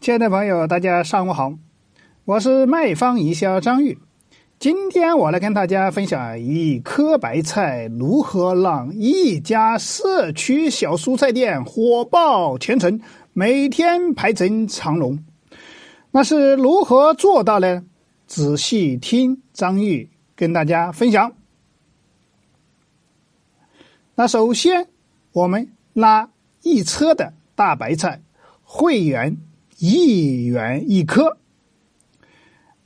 亲爱的朋友，大家上午好，我是卖方营销张玉。今天我来跟大家分享一颗白菜如何让一家社区小蔬菜店火爆全城，每天排成长龙。那是如何做到呢？仔细听张玉跟大家分享。那首先，我们拉一车的大白菜，会员。一元一颗，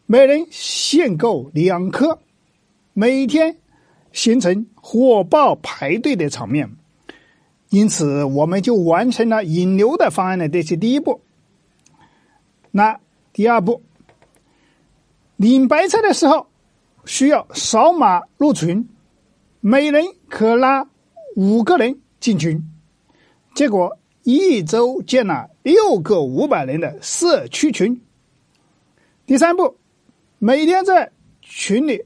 每人限购两颗，每天形成火爆排队的场面。因此，我们就完成了引流的方案的这是第一步。那第二步，领白菜的时候需要扫码入群，每人可拉五个人进群。结果。一周建了六个五百人的社区群。第三步，每天在群里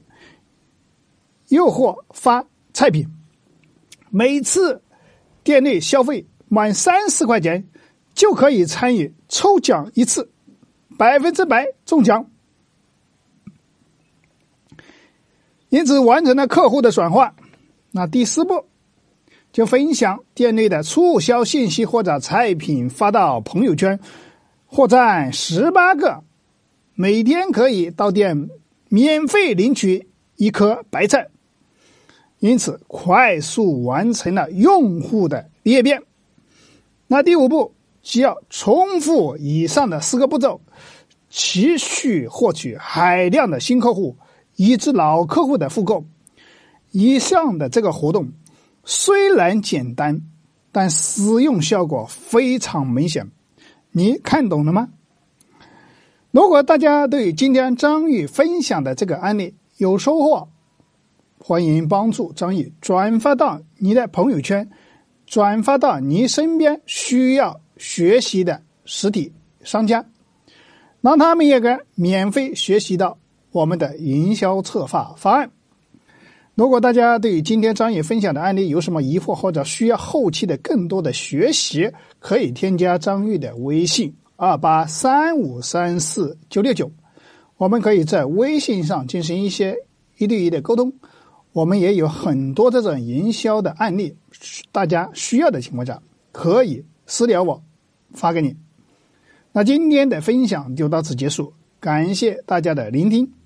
诱惑发菜品，每次店内消费满三十块钱就可以参与抽奖一次，百分之百中奖。因此完成了客户的转化。那第四步。就分享店内的促销信息或者菜品发到朋友圈，获赞十八个，每天可以到店免费领取一颗白菜，因此快速完成了用户的裂变。那第五步，就要重复以上的四个步骤，持续获取海量的新客户，以及老客户的复购。以上的这个活动。虽然简单，但使用效果非常明显。你看懂了吗？如果大家对今天张宇分享的这个案例有收获，欢迎帮助张宇转发到你的朋友圈，转发到你身边需要学习的实体商家，让他们也可免费学习到我们的营销策划方案。如果大家对今天张宇分享的案例有什么疑惑，或者需要后期的更多的学习，可以添加张玉的微信二八三五三四九六九，我们可以在微信上进行一些一对一的沟通。我们也有很多这种营销的案例，大家需要的情况下可以私聊我，发给你。那今天的分享就到此结束，感谢大家的聆听。